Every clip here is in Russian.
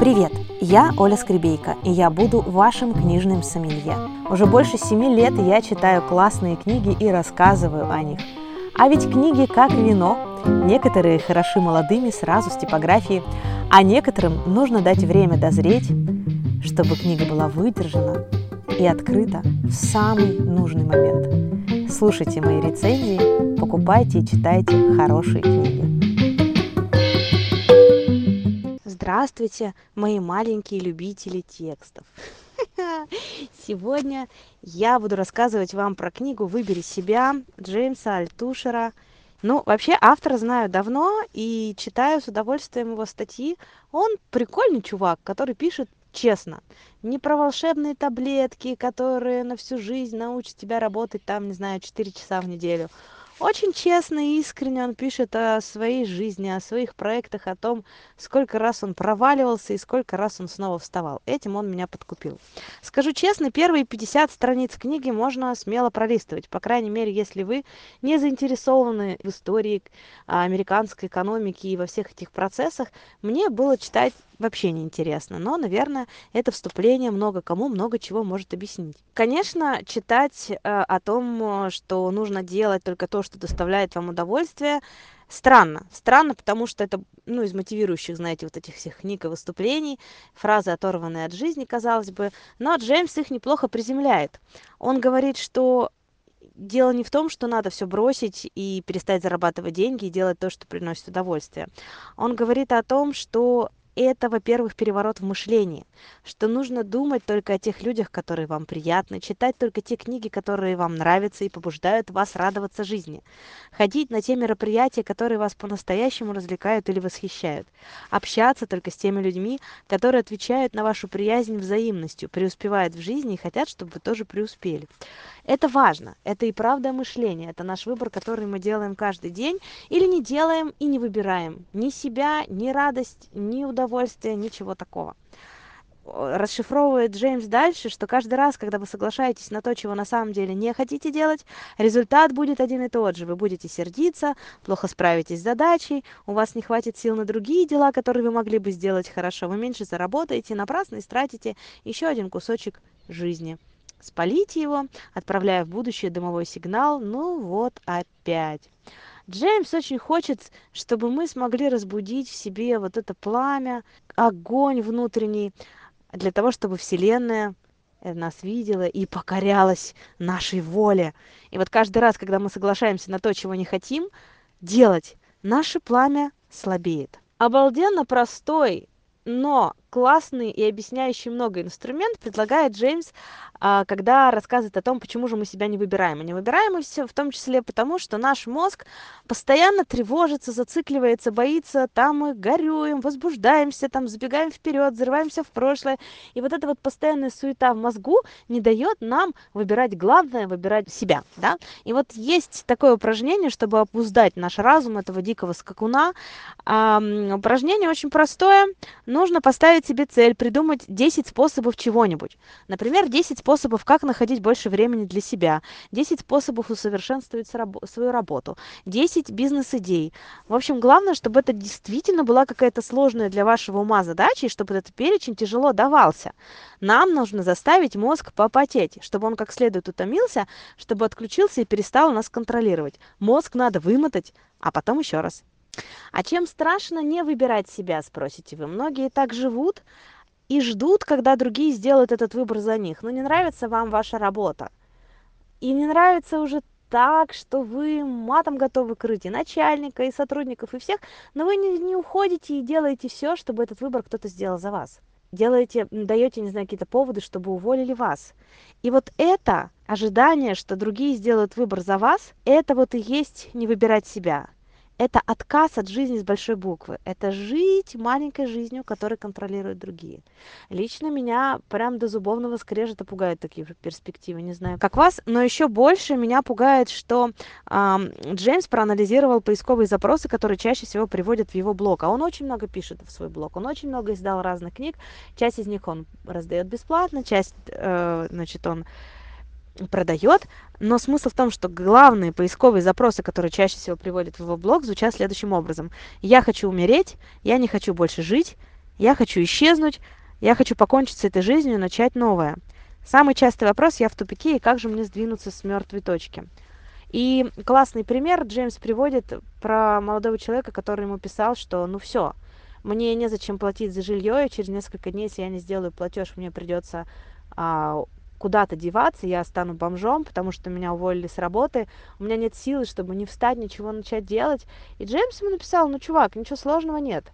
Привет! Я Оля Скребейка, и я буду вашим книжным сомелье. Уже больше семи лет я читаю классные книги и рассказываю о них. А ведь книги как вино. Некоторые хороши молодыми сразу с типографии, а некоторым нужно дать время дозреть, чтобы книга была выдержана и открыта в самый нужный момент. Слушайте мои рецензии, покупайте и читайте хорошие книги. Здравствуйте, мои маленькие любители текстов. Сегодня я буду рассказывать вам про книгу «Выбери себя» Джеймса Альтушера. Ну, вообще, автора знаю давно и читаю с удовольствием его статьи. Он прикольный чувак, который пишет честно. Не про волшебные таблетки, которые на всю жизнь научат тебя работать там, не знаю, 4 часа в неделю очень честно и искренне он пишет о своей жизни о своих проектах о том сколько раз он проваливался и сколько раз он снова вставал. Этим он меня подкупил. Скажу честно первые пятьдесят страниц книги можно смело пролистывать. По крайней мере если вы не заинтересованы в истории американской экономики и во всех этих процессах мне было читать вообще не интересно но наверное это вступление много кому много чего может объяснить. Конечно читать э, о том что нужно делать только то что доставляет вам удовольствие. Странно странно потому что это ну из мотивирующих знаете вот этих всех книг и выступлений. Фразы оторванные от жизни казалось бы. Но джеймс их неплохо приземляет. Он говорит что дело не в том что надо все бросить и перестать зарабатывать деньги и делать то что приносит удовольствие. Он говорит о том что это во-первых переворот в мышлении что нужно думать только о тех людях которые вам приятны читать только те книги которые вам нравятся и побуждают вас радоваться жизни ходить на те мероприятия которые вас по-настоящему развлекают или восхищают общаться только с теми людьми которые отвечают на вашу приязнь взаимностью преуспевают в жизни и хотят чтобы вы тоже преуспели. Это важно это и правда мышление это наш выбор который мы делаем каждый день или не делаем и не выбираем. Ни себя ни радость ни удовольствие удовольствия, ничего такого. Расшифровывает Джеймс дальше, что каждый раз, когда вы соглашаетесь на то, чего на самом деле не хотите делать, результат будет один и тот же. Вы будете сердиться, плохо справитесь с задачей, у вас не хватит сил на другие дела, которые вы могли бы сделать хорошо, вы меньше заработаете, напрасно истратите еще один кусочек жизни. Спалите его, отправляя в будущее дымовой сигнал, ну вот опять. Джеймс очень хочет, чтобы мы смогли разбудить в себе вот это пламя, огонь внутренний, для того, чтобы Вселенная э, нас видела и покорялась нашей воле. И вот каждый раз, когда мы соглашаемся на то, чего не хотим делать, наше пламя слабеет. Обалденно простой, но классный и объясняющий много инструмент предлагает Джеймс, а, когда рассказывает о том, почему же мы себя не выбираем. И не выбираем мы все в том числе потому, что наш мозг постоянно тревожится, зацикливается, боится, там мы горюем, возбуждаемся, там забегаем вперед, взрываемся в прошлое. И вот эта вот постоянная суета в мозгу не дает нам выбирать главное, выбирать себя. Да? И вот есть такое упражнение, чтобы опуздать наш разум этого дикого скакуна. А, упражнение очень простое. Нужно поставить себе цель придумать 10 способов чего-нибудь. Например, 10 способов, как находить больше времени для себя, 10 способов усовершенствовать свою работу, 10 бизнес-идей. В общем, главное, чтобы это действительно была какая-то сложная для вашего ума задача, и чтобы этот перечень тяжело давался. Нам нужно заставить мозг попотеть, чтобы он как следует утомился, чтобы отключился и перестал нас контролировать. Мозг надо вымотать, а потом еще раз. А чем страшно не выбирать себя, спросите вы? Многие так живут и ждут, когда другие сделают этот выбор за них. Но не нравится вам ваша работа. И не нравится уже так, что вы матом готовы крыть и начальника, и сотрудников, и всех, но вы не, не уходите и делаете все, чтобы этот выбор кто-то сделал за вас. Делаете, даете, не знаю, какие-то поводы, чтобы уволили вас. И вот это ожидание, что другие сделают выбор за вас, это вот и есть не выбирать себя это отказ от жизни с большой буквы. Это жить маленькой жизнью, которую контролируют другие. Лично меня прям до зубовного скрежета пугают такие перспективы. Не знаю, как вас, но еще больше меня пугает, что э, Джеймс проанализировал поисковые запросы, которые чаще всего приводят в его блог. А он очень много пишет в свой блог. Он очень много издал разных книг. Часть из них он раздает бесплатно, часть, э, значит, он продает, но смысл в том, что главные поисковые запросы, которые чаще всего приводят в его блог, звучат следующим образом. «Я хочу умереть», «Я не хочу больше жить», я хочу исчезнуть, я хочу покончить с этой жизнью и начать новое. Самый частый вопрос «я в тупике, и как же мне сдвинуться с мертвой точки?» И классный пример Джеймс приводит про молодого человека, который ему писал, что ну все, мне незачем платить за жилье, и через несколько дней, если я не сделаю платеж, мне придется а, куда-то деваться, я стану бомжом, потому что меня уволили с работы, у меня нет силы, чтобы не встать, ничего начать делать. И Джеймс ему написал, ну, чувак, ничего сложного нет,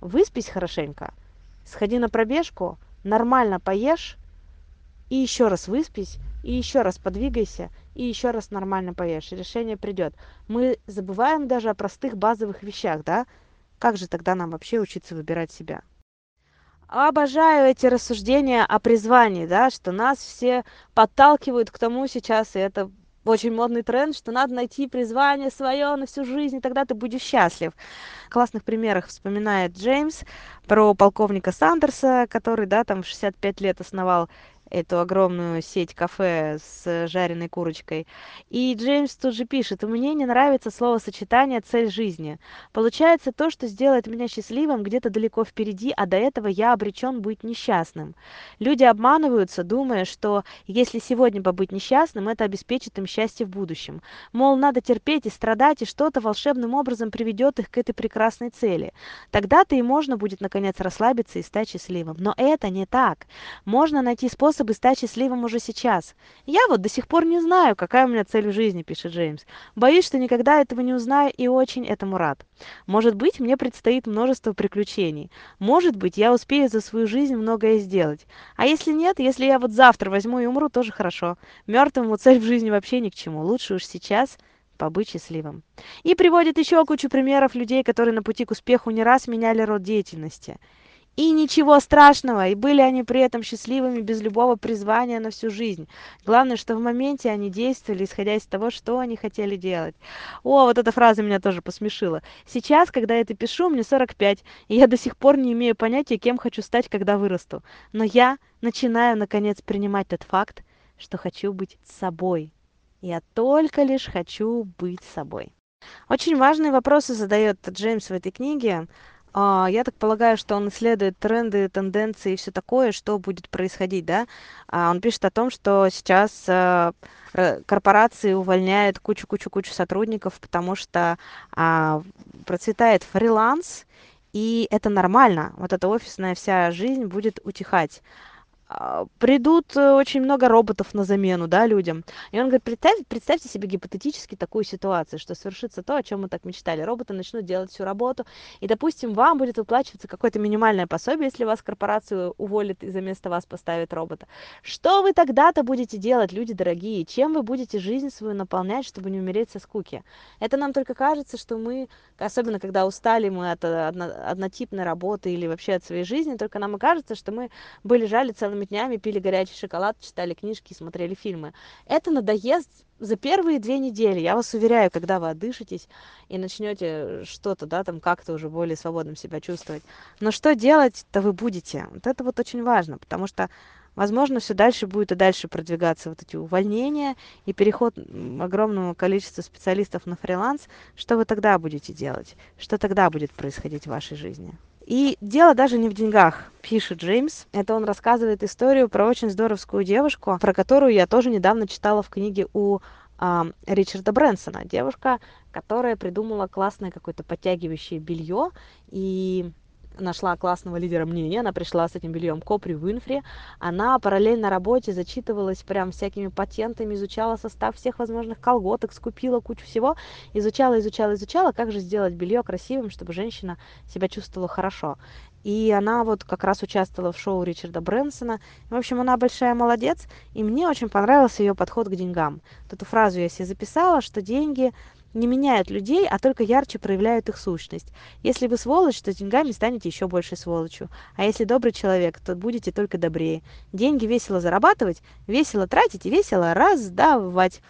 выспись хорошенько, сходи на пробежку, нормально поешь, и еще раз выспись, и еще раз подвигайся, и еще раз нормально поешь, решение придет. Мы забываем даже о простых базовых вещах, да? Как же тогда нам вообще учиться выбирать себя? Обожаю эти рассуждения о призвании, да, что нас все подталкивают к тому сейчас, и это очень модный тренд, что надо найти призвание свое на всю жизнь, и тогда ты будешь счастлив. В классных примерах вспоминает Джеймс про полковника Сандерса, который, да, там в 65 лет основал эту огромную сеть кафе с жареной курочкой. И Джеймс тут же пишет, мне не нравится словосочетание «цель жизни». Получается то, что сделает меня счастливым где-то далеко впереди, а до этого я обречен быть несчастным. Люди обманываются, думая, что если сегодня побыть несчастным, это обеспечит им счастье в будущем. Мол, надо терпеть и страдать, и что-то волшебным образом приведет их к этой прекрасной цели. Тогда-то и можно будет, наконец, расслабиться и стать счастливым. Но это не так. Можно найти способ способы стать счастливым уже сейчас. Я вот до сих пор не знаю, какая у меня цель в жизни, пишет Джеймс. Боюсь, что никогда этого не узнаю и очень этому рад. Может быть, мне предстоит множество приключений. Может быть, я успею за свою жизнь многое сделать. А если нет, если я вот завтра возьму и умру, тоже хорошо. Мертвому цель в жизни вообще ни к чему. Лучше уж сейчас побыть счастливым. И приводит еще кучу примеров людей, которые на пути к успеху не раз меняли род деятельности. И ничего страшного, и были они при этом счастливыми без любого призвания на всю жизнь. Главное, что в моменте они действовали, исходя из того, что они хотели делать. О, вот эта фраза меня тоже посмешила. Сейчас, когда я это пишу, мне 45, и я до сих пор не имею понятия, кем хочу стать, когда вырасту. Но я начинаю, наконец, принимать тот факт, что хочу быть собой. Я только лишь хочу быть собой. Очень важные вопросы задает Джеймс в этой книге. А, я так полагаю, что он исследует тренды, тенденции и все такое, что будет происходить, да. А, он пишет о том, что сейчас а, корпорации увольняют кучу-кучу-кучу сотрудников, потому что процветает фриланс, и это нормально. Вот эта офисная вся жизнь будет утихать. А, придут э, очень много роботов на замену, да, людям. И он говорит, представь, представьте себе гипотетически такую ситуацию, что свершится то, о чем мы так мечтали. Роботы начнут делать всю работу, и, допустим, вам будет выплачиваться какое-то минимальное пособие, если вас корпорацию уволит и за место вас поставит робота. Что вы тогда-то будете делать, люди дорогие? Чем вы будете жизнь свою наполнять, чтобы не умереть со скуки? Это нам только кажется, что мы, особенно когда устали мы от э, одно, однотипной работы или вообще от своей жизни, только нам и кажется, что мы бы лежали целыми целыми днями пили горячий шоколад, читали книжки и смотрели фильмы. Это надоест за первые две недели. Я вас уверяю, когда вы отдышитесь и начнете что-то, да, там как-то уже более свободным себя чувствовать. Но что делать-то вы будете? Вот это вот очень важно, потому что возможно, все дальше будет и дальше продвигаться вот эти увольнения и переход огромного количества специалистов на фриланс. Что вы тогда будете делать? Что тогда будет происходить в вашей жизни? И дело даже не в деньгах, пишет Джеймс. Это он рассказывает историю про очень здоровскую девушку, про которую я тоже недавно читала в книге у а, Ричарда Брэнсона. Девушка, которая придумала классное какое-то подтягивающее белье и нашла классного лидера мнения, она пришла с этим бельем к Опри Уинфри, она параллельно работе зачитывалась прям всякими патентами, изучала состав всех возможных колготок, скупила кучу всего, изучала, изучала, изучала, как же сделать белье красивым, чтобы женщина себя чувствовала хорошо. И она вот как раз участвовала в шоу Ричарда Брэнсона. В общем, она большая молодец, и мне очень понравился ее подход к деньгам. Эту фразу я себе записала, что деньги не меняют людей, а только ярче проявляют их сущность. Если вы сволочь, то деньгами станете еще больше сволочью. А если добрый человек, то будете только добрее. Деньги весело зарабатывать, весело тратить и весело раздавать.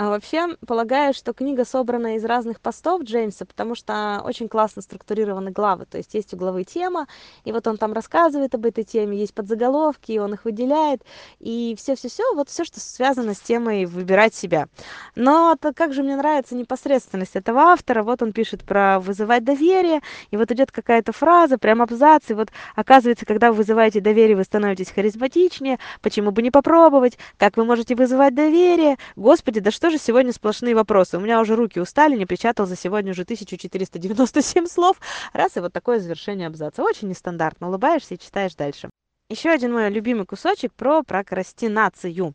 А вообще, полагаю, что книга собрана из разных постов Джеймса, потому что очень классно структурированы главы. То есть есть угловые тема, и вот он там рассказывает об этой теме, есть подзаголовки, и он их выделяет, и все-все-все, вот все, что связано с темой «выбирать себя». Но так как же мне нравится непосредственность этого автора, вот он пишет про «вызывать доверие», и вот идет какая-то фраза, прям абзац, и вот оказывается, когда вы вызываете доверие, вы становитесь харизматичнее, почему бы не попробовать, как вы можете вызывать доверие, господи, да что же сегодня сплошные вопросы, у меня уже руки устали, не печатал за сегодня уже 1497 слов, раз и вот такое завершение абзаца, очень нестандартно, улыбаешься и читаешь дальше. Еще один мой любимый кусочек про прокрастинацию.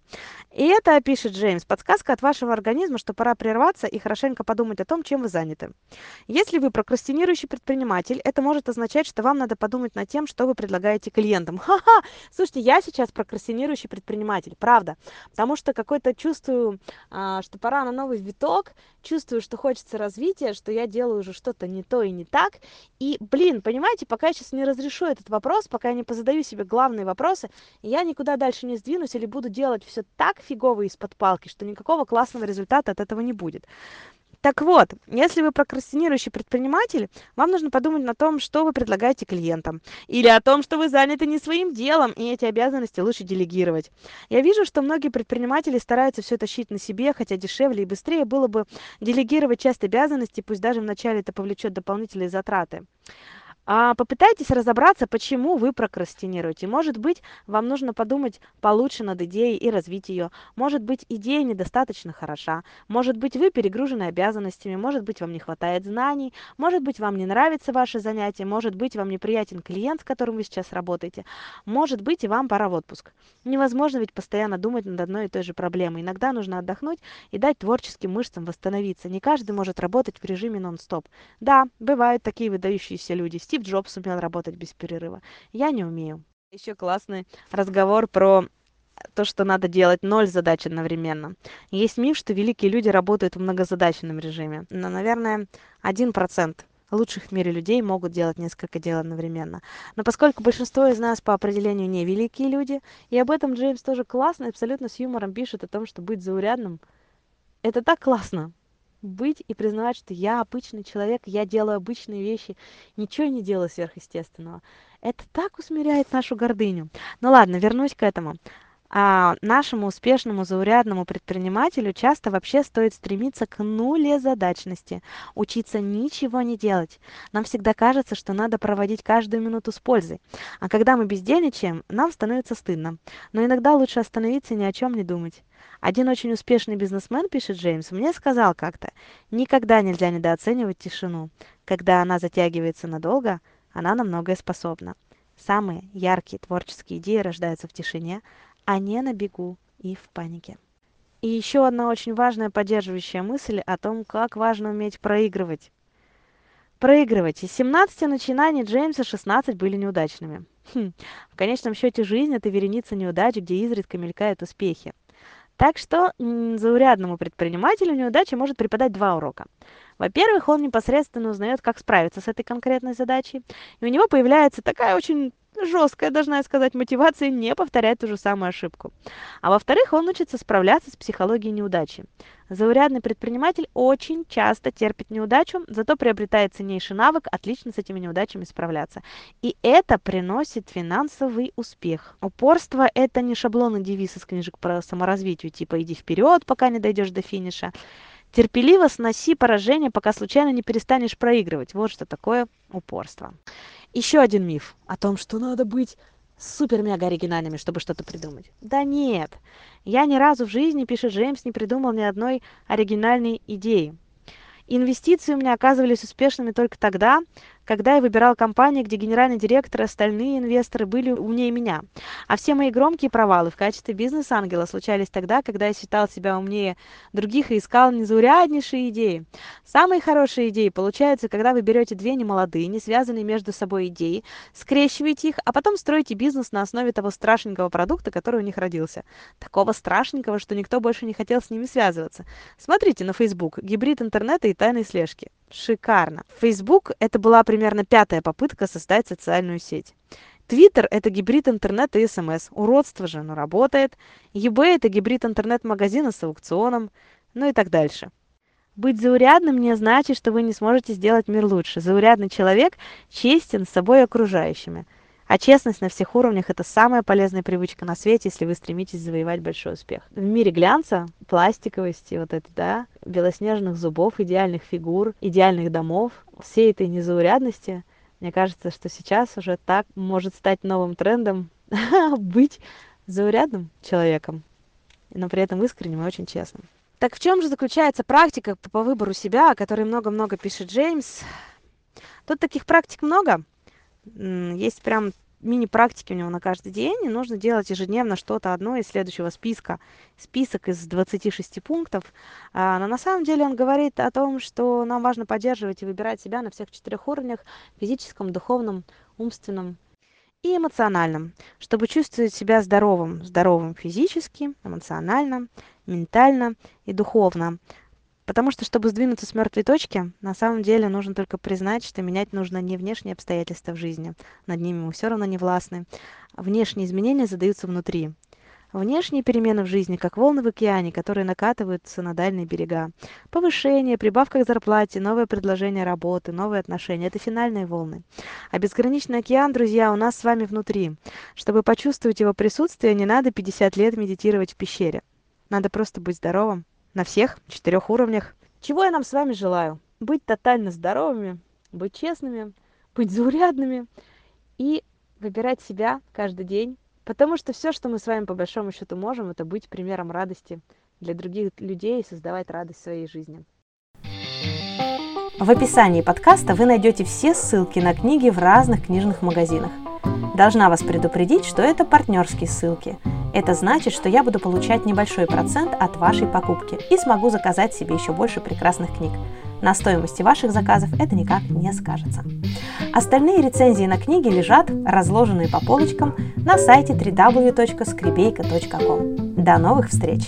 И это, пишет Джеймс, подсказка от вашего организма, что пора прерваться и хорошенько подумать о том, чем вы заняты. Если вы прокрастинирующий предприниматель, это может означать, что вам надо подумать над тем, что вы предлагаете клиентам. Ха-ха! Слушайте, я сейчас прокрастинирующий предприниматель, правда. Потому что какой-то чувствую, а, что пора на новый виток, чувствую, что хочется развития, что я делаю уже что-то не то и не так. И, блин, понимаете, пока я сейчас не разрешу этот вопрос, пока я не позадаю себе главные вопросы, я никуда дальше не сдвинусь или буду делать все так фигово из-под палки, что никакого классного результата от этого не будет. Так вот, если вы прокрастинирующий предприниматель, вам нужно подумать на том, что вы предлагаете клиентам. Или о том, что вы заняты не своим делом, и эти обязанности лучше делегировать. Я вижу, что многие предприниматели стараются все тащить на себе, хотя дешевле и быстрее было бы делегировать часть обязанностей, пусть даже вначале это повлечет дополнительные затраты. А попытайтесь разобраться, почему вы прокрастинируете. Может быть, вам нужно подумать получше над идеей и развить ее. Может быть, идея недостаточно хороша. Может быть, вы перегружены обязанностями. Может быть, вам не хватает знаний. Может быть, вам не нравится ваше занятие. Может быть, вам неприятен клиент, с которым вы сейчас работаете. Может быть, и вам пора в отпуск. Невозможно ведь постоянно думать над одной и той же проблемой. Иногда нужно отдохнуть и дать творческим мышцам восстановиться. Не каждый может работать в режиме нон-стоп. Да, бывают такие выдающиеся люди. Стив Джобс умел работать без перерыва. Я не умею. Еще классный разговор про то, что надо делать ноль задач одновременно. Есть миф, что великие люди работают в многозадачном режиме. Но, наверное, один процент лучших в мире людей могут делать несколько дел одновременно. Но поскольку большинство из нас по определению не великие люди, и об этом Джеймс тоже классно, абсолютно с юмором пишет о том, что быть заурядным – это так классно быть и признавать, что я обычный человек, я делаю обычные вещи, ничего не делаю сверхъестественного. Это так усмиряет нашу гордыню. Ну ладно, вернусь к этому. А нашему успешному заурядному предпринимателю часто вообще стоит стремиться к нулезадачности, учиться ничего не делать. Нам всегда кажется, что надо проводить каждую минуту с пользой. А когда мы бездельничаем, нам становится стыдно. Но иногда лучше остановиться и ни о чем не думать. Один очень успешный бизнесмен, пишет Джеймс, мне сказал как-то, никогда нельзя недооценивать тишину. Когда она затягивается надолго, она на многое способна. Самые яркие творческие идеи рождаются в тишине, а не на бегу и в панике. И еще одна очень важная поддерживающая мысль о том, как важно уметь проигрывать. Проигрывать. Из 17 начинаний Джеймса 16 были неудачными. Хм. В конечном счете жизнь – это вереница неудач, где изредка мелькают успехи. Так что заурядному предпринимателю неудача может преподать два урока. Во-первых, он непосредственно узнает, как справиться с этой конкретной задачей, и у него появляется такая очень жесткая, должна я сказать, мотивация не повторять ту же самую ошибку. А во-вторых, он учится справляться с психологией неудачи. Заурядный предприниматель очень часто терпит неудачу, зато приобретает ценнейший навык отлично с этими неудачами справляться. И это приносит финансовый успех. Упорство – это не шаблонный девиз из книжек про саморазвитие, типа «иди вперед, пока не дойдешь до финиша». Терпеливо сноси поражение, пока случайно не перестанешь проигрывать. Вот что такое упорство. Еще один миф о том, что надо быть супер-мега оригинальными, чтобы что-то придумать. Да нет, я ни разу в жизни, пишет Джеймс, не придумал ни одной оригинальной идеи. Инвестиции у меня оказывались успешными только тогда, когда я выбирал компании, где генеральный директор и остальные инвесторы были умнее меня. А все мои громкие провалы в качестве бизнес-ангела случались тогда, когда я считал себя умнее других и искал незауряднейшие идеи. Самые хорошие идеи получаются, когда вы берете две немолодые, не связанные между собой идеи, скрещиваете их, а потом строите бизнес на основе того страшненького продукта, который у них родился. Такого страшненького, что никто больше не хотел с ними связываться. Смотрите на Facebook. Гибрид интернета и тайной слежки. Шикарно. Facebook – это была примерно пятая попытка создать социальную сеть. Твиттер – это гибрид интернета и СМС. Уродство же, но работает. eBay – это гибрид интернет-магазина с аукционом. ну и так дальше. Быть заурядным не значит, что вы не сможете сделать мир лучше. Заурядный человек честен с собой и окружающими. А честность на всех уровнях – это самая полезная привычка на свете, если вы стремитесь завоевать большой успех. В мире глянца, пластиковости, вот это, да, белоснежных зубов, идеальных фигур, идеальных домов, всей этой незаурядности, мне кажется, что сейчас уже так может стать новым трендом быть заурядным человеком, но при этом искренним и очень честным. Так в чем же заключается практика по выбору себя, о которой много-много пишет Джеймс? Тут таких практик много. Есть прям мини-практики у него на каждый день, и нужно делать ежедневно что-то одно из следующего списка. Список из 26 пунктов. А, но на самом деле он говорит о том, что нам важно поддерживать и выбирать себя на всех четырех уровнях – физическом, духовном, умственном и эмоциональном, чтобы чувствовать себя здоровым. Здоровым физически, эмоционально, ментально и духовно. Потому что, чтобы сдвинуться с мертвой точки, на самом деле нужно только признать, что менять нужно не внешние обстоятельства в жизни. Над ними мы все равно не властны. Внешние изменения задаются внутри. Внешние перемены в жизни, как волны в океане, которые накатываются на дальние берега. Повышение, прибавка к зарплате, новое предложение работы, новые отношения – это финальные волны. А безграничный океан, друзья, у нас с вами внутри. Чтобы почувствовать его присутствие, не надо 50 лет медитировать в пещере. Надо просто быть здоровым на всех четырех уровнях. Чего я нам с вами желаю? Быть тотально здоровыми, быть честными, быть заурядными и выбирать себя каждый день. Потому что все, что мы с вами по большому счету можем, это быть примером радости для других людей и создавать радость своей жизни. В описании подкаста вы найдете все ссылки на книги в разных книжных магазинах. Должна вас предупредить, что это партнерские ссылки – это значит, что я буду получать небольшой процент от вашей покупки и смогу заказать себе еще больше прекрасных книг. На стоимости ваших заказов это никак не скажется. Остальные рецензии на книги лежат, разложенные по полочкам, на сайте www.skribeyka.com. До новых встреч!